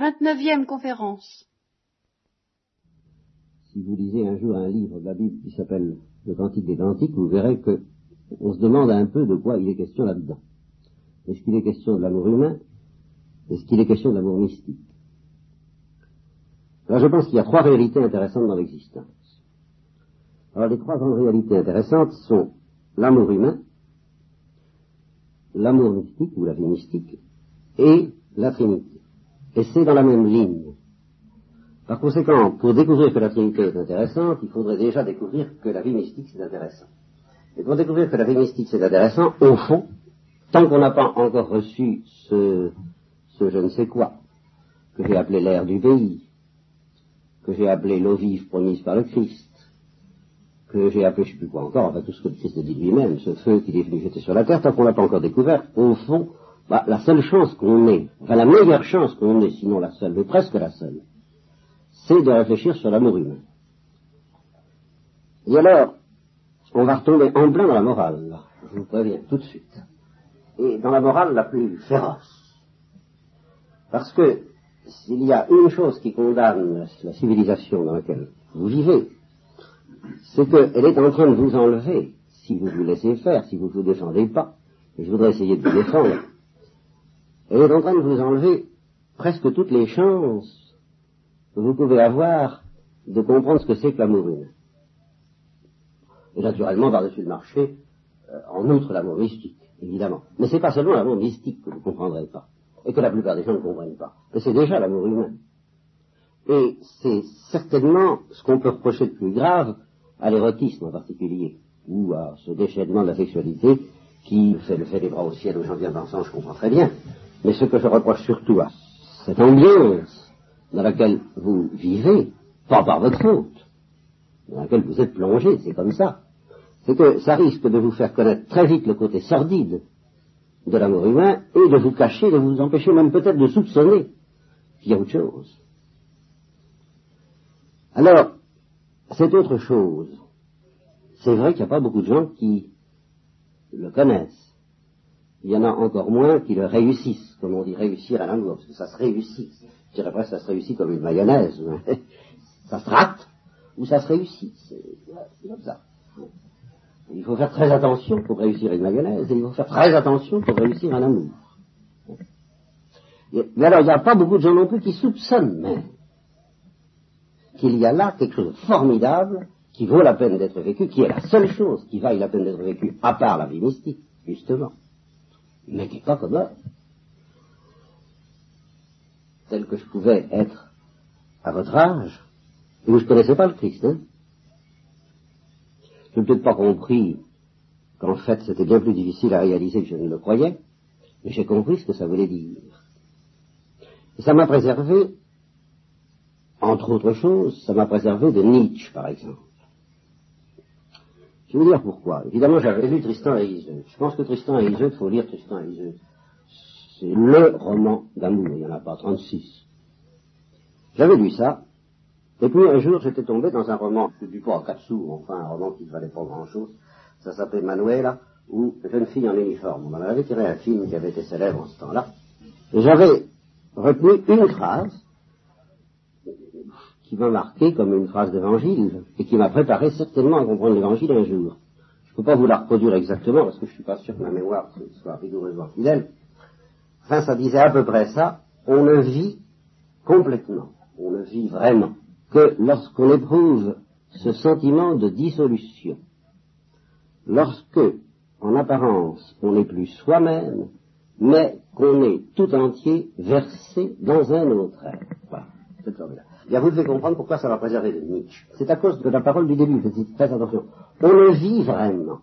29e conférence. Si vous lisez un jour un livre de la Bible qui s'appelle Le Cantique des Cantiques, vous verrez que on se demande un peu de quoi il est question là-dedans. Est-ce qu'il est question de l'amour humain? Est-ce qu'il est question de l'amour mystique? Alors je pense qu'il y a trois réalités intéressantes dans l'existence. Alors les trois grandes réalités intéressantes sont l'amour humain, l'amour mystique ou la vie mystique et la Trinité. Et c'est dans la même ligne. Par conséquent, pour découvrir que la Trinité est intéressante, il faudrait déjà découvrir que la vie mystique c'est intéressant. Et pour découvrir que la vie mystique c'est intéressant, au fond, tant qu'on n'a pas encore reçu ce, ce je ne sais quoi, que j'ai appelé l'air du pays, que j'ai appelé l'eau vive promise par le Christ, que j'ai appelé je ne sais plus quoi encore, tout ce que le Christ a dit lui-même, ce feu qu'il est venu jeter sur la terre, tant qu'on n'a pas encore découvert, au fond, bah, la seule chance qu'on ait, enfin la meilleure chance qu'on ait, sinon la seule, mais presque la seule, c'est de réfléchir sur l'amour humain. Et alors, on va retomber en plein dans la morale, je vous préviens tout de suite. Et dans la morale la plus féroce. Parce que s'il y a une chose qui condamne la civilisation dans laquelle vous vivez, c'est qu'elle est en train de vous enlever, si vous vous laissez faire, si vous ne vous défendez pas, et je voudrais essayer de vous défendre, en train de vous enlever presque toutes les chances que vous pouvez avoir de comprendre ce que c'est que l'amour humain. Et naturellement, par-dessus le marché, euh, en outre l'amour mystique, évidemment. Mais c'est pas seulement l'amour mystique que vous ne comprendrez pas, et que la plupart des gens ne comprennent pas, mais c'est déjà l'amour humain. Et c'est certainement ce qu'on peut reprocher de plus grave à l'érotisme en particulier, ou à ce déchaînement de la sexualité qui fait le fait des bras au ciel aux gens bien pensants, je comprends très bien, mais ce que je reproche surtout à cette ambiance dans laquelle vous vivez, pas par votre faute, dans laquelle vous êtes plongé, c'est comme ça, c'est que ça risque de vous faire connaître très vite le côté sordide de l'amour humain et de vous cacher, de vous empêcher même peut-être de soupçonner qu'il y a autre chose. Alors, c'est autre chose. C'est vrai qu'il n'y a pas beaucoup de gens qui le connaissent il y en a encore moins qui le réussissent, comme on dit réussir à l'amour, parce que ça se réussit. Je dirais presque ça se réussit comme une mayonnaise. ça se rate ou ça se réussit. C'est comme ça. Il faut faire très attention pour réussir une mayonnaise et il faut faire très attention pour réussir un amour. Mais alors, il n'y a pas beaucoup de gens non plus qui soupçonnent même qu'il y a là quelque chose de formidable qui vaut la peine d'être vécu, qui est la seule chose qui vaille la peine d'être vécue, à part la vie mystique, justement mais qui n'est pas comme eux. Tel que je pouvais être à votre âge, et vous ne connaissez pas le Christ, hein Je n'ai peut-être pas compris qu'en fait c'était bien plus difficile à réaliser que je ne le croyais, mais j'ai compris ce que ça voulait dire. Et ça m'a préservé, entre autres choses, ça m'a préservé de Nietzsche, par exemple. Je vais vous dire pourquoi. Évidemment, j'avais lu Tristan et Iseult. Je pense que Tristan et Iseult, il faut lire Tristan et Iseult. C'est le roman d'amour, il n'y en a pas 36. J'avais lu ça, et puis un jour j'étais tombé dans un roman, du pas à quatre sous, enfin un roman qui ne valait pas grand-chose, ça s'appelait Manuela, ou Jeune fille en uniforme. On en avait tiré un film qui avait été célèbre en ce temps-là, et j'avais retenu une phrase, qui m'a marqué comme une phrase d'évangile et qui m'a préparé certainement à comprendre l'évangile un jour. Je ne peux pas vous la reproduire exactement parce que je ne suis pas sûr que ma mémoire soit rigoureusement fidèle. Enfin, ça disait à peu près ça. On ne vit complètement, on ne vit vraiment que lorsqu'on éprouve ce sentiment de dissolution. Lorsque, en apparence, on n'est plus soi-même, mais qu'on est tout entier versé dans un autre être. Voilà, c'est bien, vous devez comprendre pourquoi ça va préserver de Nietzsche. C'est à cause de la parole du début, faites très attention. On le vit vraiment.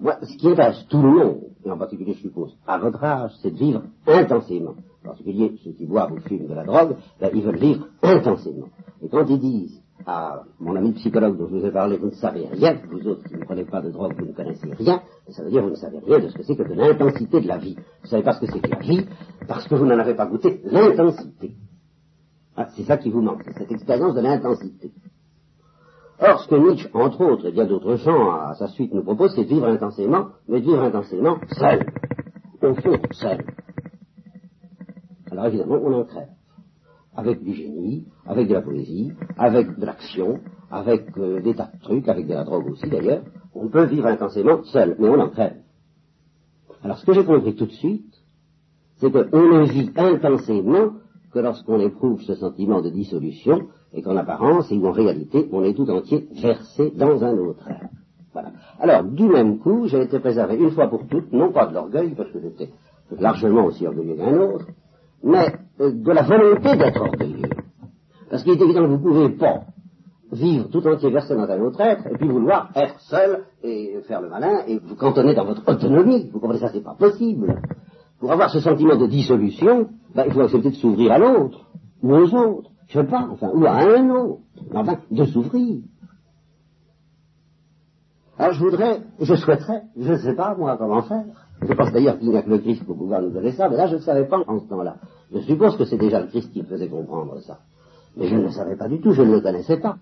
Moi, ce qui intéresse tout le monde, et en particulier, je suppose, à votre âge, c'est de vivre intensément. En particulier, ceux qui boivent ou fument de la drogue, ben, ils veulent vivre intensément. Et quand ils disent à mon ami psychologue dont je vous ai parlé, vous ne savez rien, vous autres qui ne prenez pas de drogue, vous ne connaissez rien, ça veut dire que vous ne savez rien de ce que c'est que de l'intensité de la vie. Vous ne savez pas ce que c'est que la vie, parce que vous n'en avez pas goûté l'intensité. Ah, c'est ça qui vous manque, cette expérience de l'intensité. Or, ce que Nietzsche, entre autres, et bien d'autres gens à sa suite nous propose, c'est de vivre intensément, mais de vivre intensément seul. Au fond, seul. Alors évidemment, on en crève. avec du génie, avec de la poésie, avec de l'action, avec euh, des tas de trucs, avec de la drogue aussi d'ailleurs. On peut vivre intensément seul, mais on en crève. Alors ce que j'ai compris tout de suite, c'est qu'on ne vit intensément que lorsqu'on éprouve ce sentiment de dissolution et qu'en apparence et en réalité on est tout entier versé dans un autre être. Voilà. Alors, du même coup, j'ai été préservé une fois pour toutes, non pas de l'orgueil, parce que j'étais largement aussi orgueilleux qu'un autre, mais euh, de la volonté d'être orgueilleux. Parce qu'il est évident que vous ne pouvez pas vivre tout entier versé dans un autre être, et puis vouloir être seul et faire le malin, et vous cantonner dans votre autonomie. Vous comprenez ça, c'est pas possible. Pour avoir ce sentiment de dissolution, ben, il faut accepter de s'ouvrir à l'autre, ou aux autres, je sais pas, enfin, ou à un autre, enfin, de s'ouvrir. Alors je voudrais, je souhaiterais, je ne sais pas moi comment faire. Je pense d'ailleurs qu'il n'y a que le Christ pour pouvoir nous donner ça, mais là je ne savais pas en ce temps-là. Je suppose que c'est déjà le Christ qui me faisait comprendre ça. Mais je ne le savais pas du tout, je ne le connaissais pas.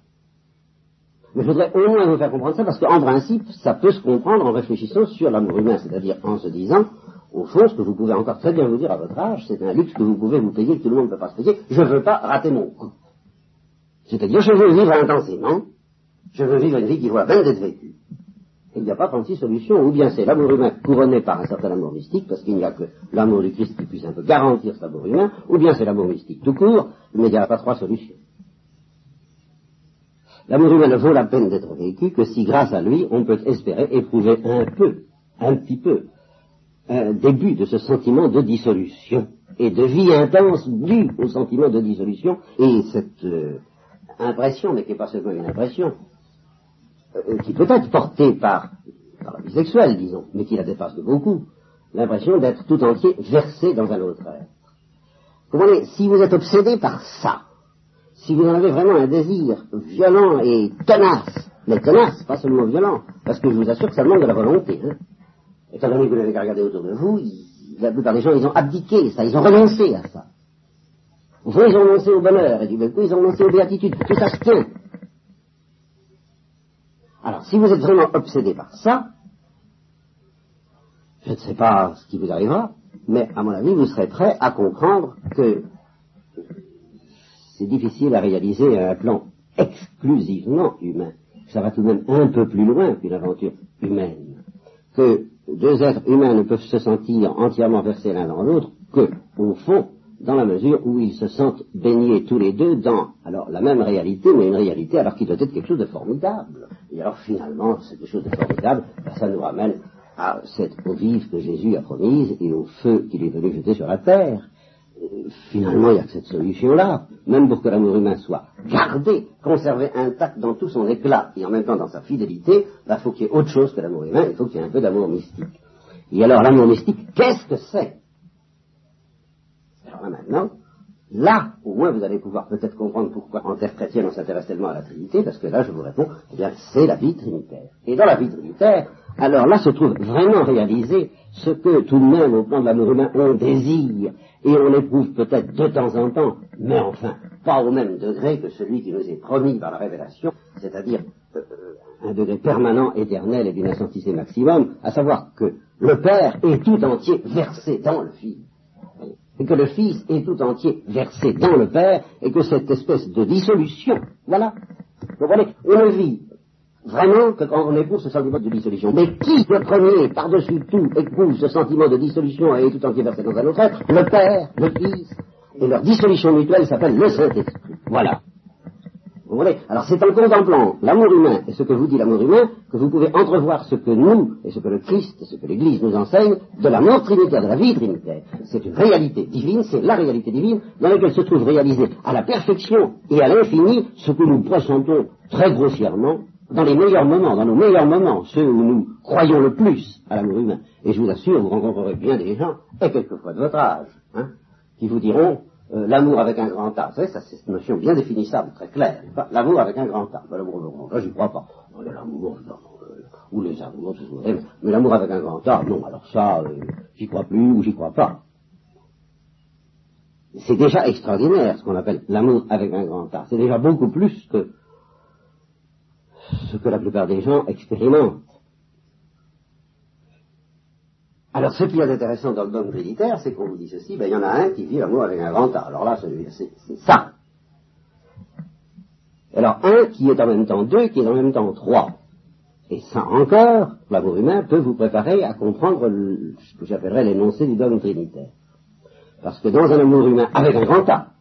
Mais je voudrais au moins vous faire comprendre ça, parce qu'en principe, ça peut se comprendre en réfléchissant sur l'amour humain, c'est-à-dire en se disant, au fond, ce que vous pouvez encore très bien vous dire à votre âge, c'est un luxe que vous pouvez vous payer, que tout le monde ne peut pas se payer, je ne veux pas rater mon coup. C'est-à-dire, je veux vivre intensément, je veux vivre une vie qui voit bien d'être vécue. Il n'y a pas 36 solutions, ou bien c'est l'amour humain couronné par un certain amour mystique, parce qu'il n'y a que l'amour du Christ qui puisse un peu garantir cet amour humain, ou bien c'est l'amour mystique tout court, mais il n'y a pas trois solutions. L'amour humain ne vaut la peine d'être vécu que si, grâce à lui, on peut espérer éprouver un peu, un petit peu, un début de ce sentiment de dissolution et de vie intense due au sentiment de dissolution et cette euh, impression, mais qui n'est pas seulement une impression, euh, qui peut être portée par, par la vie sexuelle, disons, mais qui la dépasse de beaucoup, l'impression d'être tout entier versé dans un autre être. Comprenez, si vous êtes obsédé par ça, si vous en avez vraiment un désir violent et tenace, mais tenace, pas seulement violent, parce que je vous assure que ça demande de la volonté. Hein. Étant donné que vous n'avez qu'à regarder autour de vous, la plupart des gens, ils ont abdiqué ça, ils ont renoncé à ça. Au fond, ils ont renoncé au bonheur, et du coup, ils ont renoncé aux béatitudes. Tout ça se tient. Alors, si vous êtes vraiment obsédé par ça, je ne sais pas ce qui vous arrivera, mais à mon avis, vous serez prêt à comprendre que c'est difficile à réaliser à un plan exclusivement humain. Ça va tout de même un peu plus loin qu'une aventure humaine. Que deux êtres humains ne peuvent se sentir entièrement versés l'un dans l'autre que, au fond, dans la mesure où ils se sentent baignés tous les deux dans, alors, la même réalité, mais une réalité alors qu'il doit être quelque chose de formidable. Et alors, finalement, c'est quelque chose de formidable, ça nous ramène à cette eau vive que Jésus a promise et au feu qu'il est venu jeter sur la terre finalement, il n'y a cette solution-là, même pour que l'amour humain soit gardé, conservé intact dans tout son éclat et en même temps dans sa fidélité, il bah, faut qu'il y ait autre chose que l'amour humain, il faut qu'il y ait un peu d'amour mystique. Et alors, l'amour mystique, qu'est-ce que c'est? Alors là, maintenant, là, au moins, vous allez pouvoir peut-être comprendre pourquoi en terre chrétienne on s'intéresse tellement à la Trinité, parce que là, je vous réponds, eh bien, c'est la vie trinitaire. Et dans la vie trinitaire, alors là se trouve vraiment réalisé ce que tout de même, au plan de l'amour humain, on désire. Et on éprouve peut-être de temps en temps, mais enfin pas au même degré que celui qui nous est promis par la révélation, c'est-à-dire euh, un degré permanent, éternel et d'une intensité maximum, à savoir que le Père est tout entier versé dans le Fils, et que le Fils est tout entier versé dans le Père, et que cette espèce de dissolution, voilà, vous voyez, on vit vraiment que quand on éprouve ce sentiment de dissolution. Mais qui, le premier, par-dessus tout, éprouve ce sentiment de dissolution et tout entier versé dans un autre être Le Père, le Fils, et leur dissolution mutuelle s'appelle le Saint-Esprit. Voilà. Vous voyez Alors c'est en contemplant l'amour humain et ce que vous dit l'amour humain que vous pouvez entrevoir ce que nous, et ce que le Christ, et ce que l'Église nous enseigne de l'amour trinitaire, de la vie trinitaire. C'est une réalité divine, c'est la réalité divine dans laquelle se trouve réalisé à la perfection et à l'infini ce que nous pressentons très grossièrement dans les meilleurs moments, dans nos meilleurs moments, ceux où nous croyons le plus à l'amour humain. Et je vous assure, vous rencontrerez bien des gens, et quelquefois de votre âge, hein, qui vous diront euh, l'amour avec un grand A. Vous savez, ça c'est une notion bien définissable, très claire. L'amour avec un grand A. Ben, l'amour grand A, j'y crois pas. l'amour, euh, ou les amours, mais l'amour avec un grand A, non, alors ça, euh, j'y crois plus ou j'y crois pas. C'est déjà extraordinaire ce qu'on appelle l'amour avec un grand A. C'est déjà beaucoup plus que ce que la plupart des gens expérimentent. Alors, ce qui est intéressant dans le dogme trinitaire, c'est qu'on vous dit ceci, ben, il y en a un qui vit l'amour avec un grand A. Alors là, c'est ça. Alors, un qui est en même temps deux, qui est en même temps trois. Et ça encore, l'amour humain peut vous préparer à comprendre ce que j'appellerais l'énoncé du dogme trinitaire. Parce que dans un amour humain avec un grand A,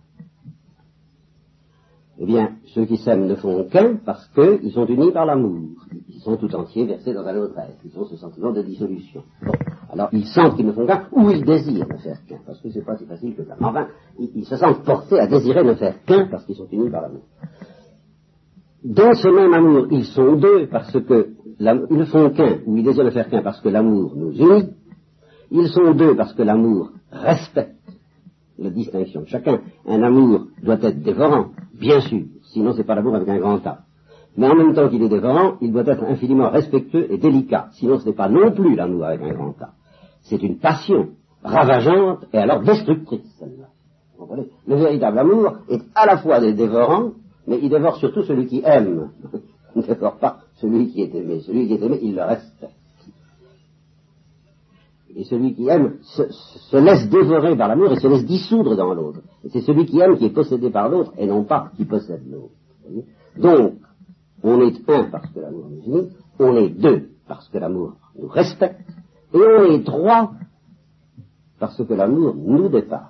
eh bien, ceux qui s'aiment ne font qu'un parce qu'ils sont unis par l'amour. Ils sont tout entiers versés dans un autre être. Ils ont ce sentiment de dissolution. Alors, ils sentent qu'ils ne font qu'un, ou ils désirent ne faire qu'un, parce que c'est pas si facile que ça. Enfin, ils, se sentent portés à désirer ne faire qu'un parce qu'ils sont unis par l'amour. Dans ce même amour, ils sont deux parce que ils ne font qu'un, ou ils désirent ne faire qu'un parce que l'amour nous unit. Ils sont deux parce que l'amour respecte la distinction. Chacun, un amour doit être dévorant, bien sûr, sinon c'est pas l'amour avec un grand A. Mais en même temps qu'il est dévorant, il doit être infiniment respectueux et délicat, sinon ce n'est pas non plus l'amour avec un grand A. C'est une passion ravageante et alors destructrice, celle-là. Le véritable amour est à la fois dévorant, mais il dévore surtout celui qui aime. il ne dévore pas celui qui est aimé. Celui qui est aimé, il le respecte. Et celui qui aime se, laisse dévorer par l'amour et se laisse dissoudre dans l'autre. Et c'est celui qui aime qui est possédé par l'autre et non pas qui possède l'autre. Donc, on est un parce que l'amour nous unit, on est deux parce que l'amour nous respecte, et on est trois parce que l'amour nous dépasse.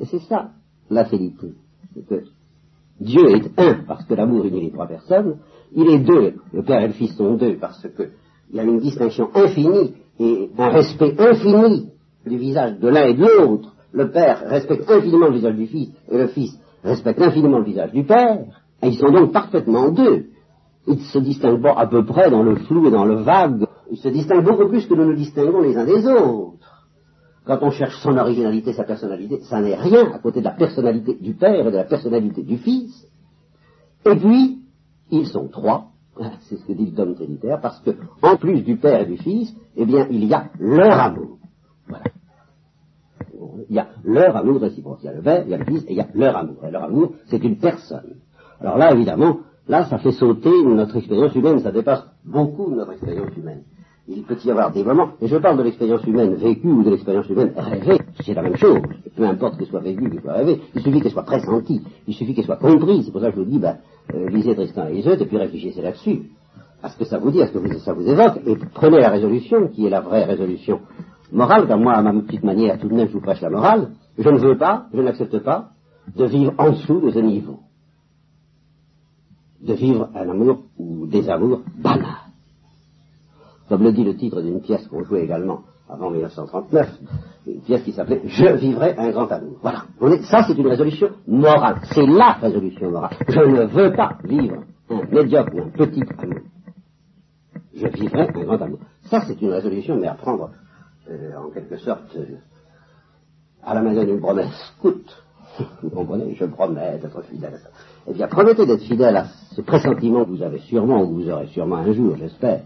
Et c'est ça la félicité. C'est que Dieu est un parce que l'amour unit les trois personnes, il est deux, le Père et le Fils sont deux parce que il y a une distinction infinie et un respect infini du visage de l'un et de l'autre. Le Père respecte infiniment le visage du Fils et le Fils respecte infiniment le visage du Père. Et ils sont donc parfaitement deux. Ils se distinguent à peu près dans le flou et dans le vague. Ils se distinguent beaucoup plus que nous nous distinguons les uns des autres. Quand on cherche son originalité, sa personnalité, ça n'est rien à côté de la personnalité du Père et de la personnalité du Fils. Et puis, ils sont trois, C'est ce que dit le dogme trinitaire, parce que, en plus du Père et du Fils, eh bien, il y a leur amour. Voilà. Il y a leur amour réciproque. Il y a le Père, il y a le Fils, et il y a leur amour. Et leur amour, c'est une personne. Alors là, évidemment, là, ça fait sauter notre expérience humaine, ça dépasse beaucoup notre expérience humaine. Il peut y avoir des moments, et je parle de l'expérience humaine vécue ou de l'expérience humaine rêvée, c'est la même chose. Peu importe qu'elle soit vécue, qu'elle soit rêvée, il suffit qu'elle soit pressentie, il suffit qu'elle soit comprise. C'est pour ça que je vous dis, ben, euh, lisez Tristan et Iseut, et puis réfléchissez là-dessus, à ce que ça vous dit, à ce que ça vous évoque, et prenez la résolution, qui est la vraie résolution morale, car moi, à ma petite manière, tout de même, je vous prêche la morale, je ne veux pas, je n'accepte pas, de vivre en dessous de ce niveau. De vivre un amour ou des amours banals. Comme le dit le titre d'une pièce qu'on jouait également avant 1939, une pièce qui s'appelait Je vivrai un grand amour. Voilà. ça, c'est une résolution morale. C'est la résolution morale. Je ne veux pas vivre un médiocre ou un petit amour. Je vivrai un grand amour. Ça, c'est une résolution, mais à prendre euh, en quelque sorte euh, à la manière d'une promesse scout. Vous comprenez Je promets d'être fidèle à ça. Eh bien, promettez d'être fidèle à ce pressentiment que vous avez sûrement, ou vous aurez sûrement un jour, j'espère,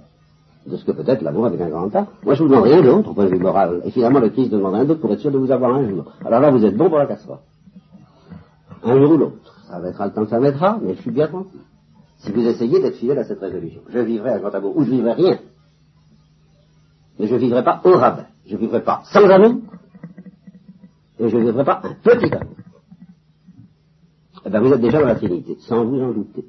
de ce que peut être l'amour avec un grand A. Moi, je vous demande rien d'autre au point de vue moral. Et finalement, le Christ demande rien d'autre pour être sûr de vous avoir un jour. Alors là, vous êtes bon pour la casserole. Un jour ou l'autre. Ça mettra le temps que ça mettra, mais je suis bien tranquille. Si vous essayez d'être fidèle à cette résolution, je vivrai un grand amour, ou je vivrai rien. Mais je vivrai pas au rabais. Je vivrai pas sans amour, et je vivrai pas un petit amour. Eh bien, vous êtes déjà dans la Trinité, sans vous en douter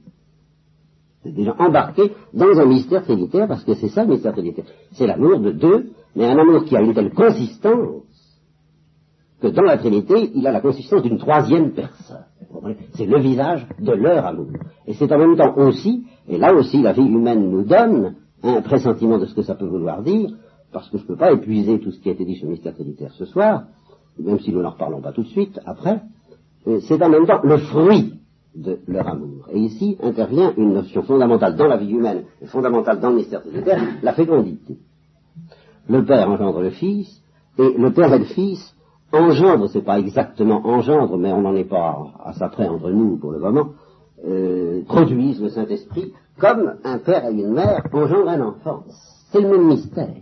déjà embarqué dans un mystère trinitaire, parce que c'est ça le mystère trinitaire. C'est l'amour de deux, mais un amour qui a une telle consistance que dans la Trinité, il a la consistance d'une troisième personne. C'est le visage de leur amour. Et c'est en même temps aussi, et là aussi la vie humaine nous donne un pressentiment de ce que ça peut vouloir dire, parce que je ne peux pas épuiser tout ce qui a été dit sur le mystère trinitaire ce soir, même si nous n'en reparlons pas tout de suite, après, c'est en même temps le fruit de leur amour. Et ici intervient une notion fondamentale dans la vie humaine et fondamentale dans le mystère trinitaire, la fécondité. Le Père engendre le Fils, et le Père et le Fils engendre, c'est pas exactement engendre, mais on n'en est pas à ça près entre nous pour le moment, euh, produisent le Saint-Esprit comme un père et une mère engendrent un enfant. C'est le même mystère.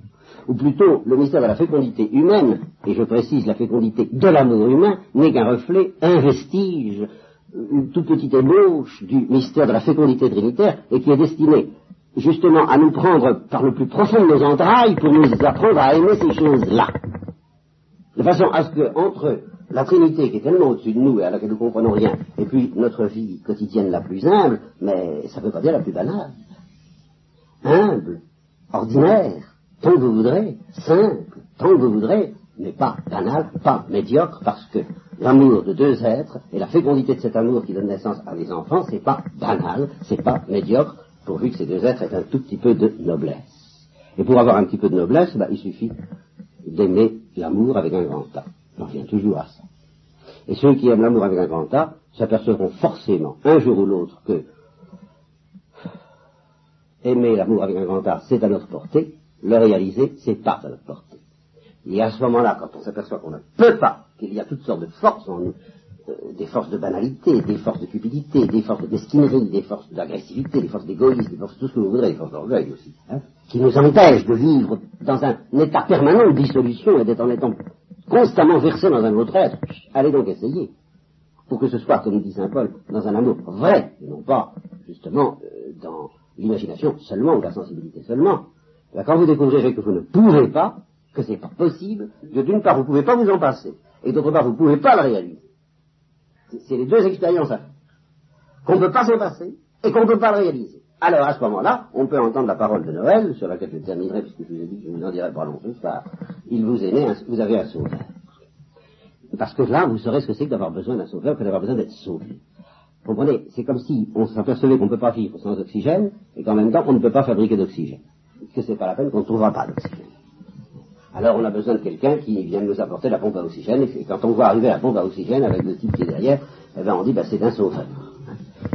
Ou plutôt, le mystère de la fécondité humaine, et je précise la fécondité de l'amour humain, n'est qu'un reflet, un vestige une toute petite ébauche du mystère de la fécondité trinitaire et qui est destiné justement à nous prendre par le plus profond de nos entrailles pour nous apprendre à aimer ces choses-là. De façon à ce que, entre la Trinité qui est tellement au-dessus de nous et à laquelle nous ne comprenons rien, et puis notre vie quotidienne la plus humble, mais ça ne veut pas dire la plus banale, humble, ordinaire, tant que vous voudrez, simple, tant que vous voudrez, mais pas banal, pas médiocre, parce que l'amour de deux êtres et la fécondité de cet amour qui donne naissance à des enfants, c'est pas banal, c'est pas médiocre, pourvu que ces deux êtres aient un tout petit peu de noblesse. Et pour avoir un petit peu de noblesse, bah, il suffit d'aimer l'amour avec un grand A. J'en reviens toujours à ça. Et ceux qui aiment l'amour avec un grand A s'apercevront forcément, un jour ou l'autre, que aimer l'amour avec un grand A, c'est à notre portée, le réaliser, c'est pas à notre portée. Et à ce moment-là, quand on s'aperçoit qu'on ne peut pas, qu'il y a toutes sortes de forces en nous, euh, des forces de banalité, des forces de cupidité, des forces de des forces d'agressivité, des forces d'égoïsme, des forces de tout ce que vous voudrez, des forces d'orgueil aussi, hein, qui nous empêchent de vivre dans un état permanent de dissolution et d'être en étant constamment versé dans un autre être. Allez donc essayer, pour que ce soit, comme dit Saint Paul, dans un amour vrai, et non pas, justement, euh, dans l'imagination seulement, ou la sensibilité seulement. quand vous découvrirez que vous ne pouvez pas, que c'est pas possible, que d'une part vous ne pouvez pas vous en passer, et d'autre part vous ne pouvez pas le réaliser. C'est les deux expériences à faire. Qu'on ne peut pas s'en passer, et qu'on ne peut pas le réaliser. Alors à ce moment-là, on peut entendre la parole de Noël, sur laquelle je terminerai, puisque je vous ai dit que je vous en dirai pas long ce. Il vous est né, vous avez un sauveur. Parce que là, vous saurez ce que c'est que d'avoir besoin d'un sauveur, que d'avoir besoin d'être sauvé. Vous comprenez C'est comme si on s'apercevait qu'on ne peut pas vivre sans oxygène, et qu'en même temps, on ne peut pas fabriquer d'oxygène. Que c'est pas la peine qu'on ne trouvera pas d'oxygène? Alors on a besoin de quelqu'un qui vienne nous apporter la pompe à oxygène, et quand on voit arriver la pompe à oxygène avec le type qui est derrière, eh ben on dit, bah, c'est un sauveur.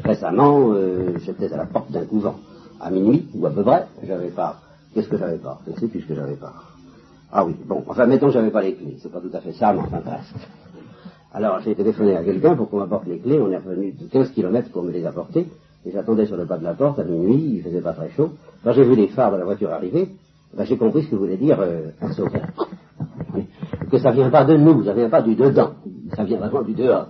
Récemment, euh, j'étais à la porte d'un couvent, à minuit, ou à peu près, j'avais pas, qu'est-ce que j'avais pas? Je ne sais plus ce que j'avais pas. Ah oui, bon, enfin mettons j'avais pas les clés, c'est pas tout à fait ça, mais enfin presque. Alors j'ai téléphoné à quelqu'un pour qu'on m'apporte les clés, on est revenu de 15 km pour me les apporter, et j'attendais sur le pas de la porte à minuit, il faisait pas très chaud. Quand j'ai vu les phares de la voiture arriver, ben, j'ai compris ce que voulait dire euh, un sauveur. Que ça vient pas de nous, ça vient pas du dedans, ça vient vraiment du dehors.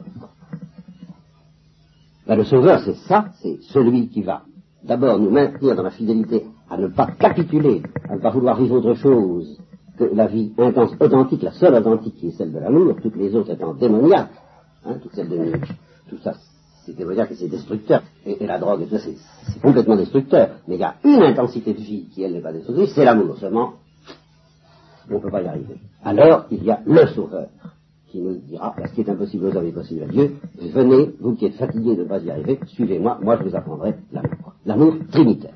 Ben, le sauveur, c'est ça, c'est celui qui va d'abord nous maintenir dans la fidélité à ne pas capituler, à ne pas vouloir vivre autre chose que la vie intense, authentique, la seule authentique qui est celle de l'amour, toutes les autres étant démoniaques, hein, toutes celles de Nietzsche, tout ça c'est démoniaque et c'est destructeur, et, la drogue c'est complètement destructeur, mais il y a une intensité de vie qui elle n'est pas destructrice, c'est l'amour, seulement on ne peut pas y arriver. Alors il y a le sauveur qui nous dira, ce qui est impossible aux hommes est possible à Dieu, venez, vous qui êtes fatigués de ne pas y arriver, suivez-moi, moi je vous apprendrai l'amour. L'amour trinitaire.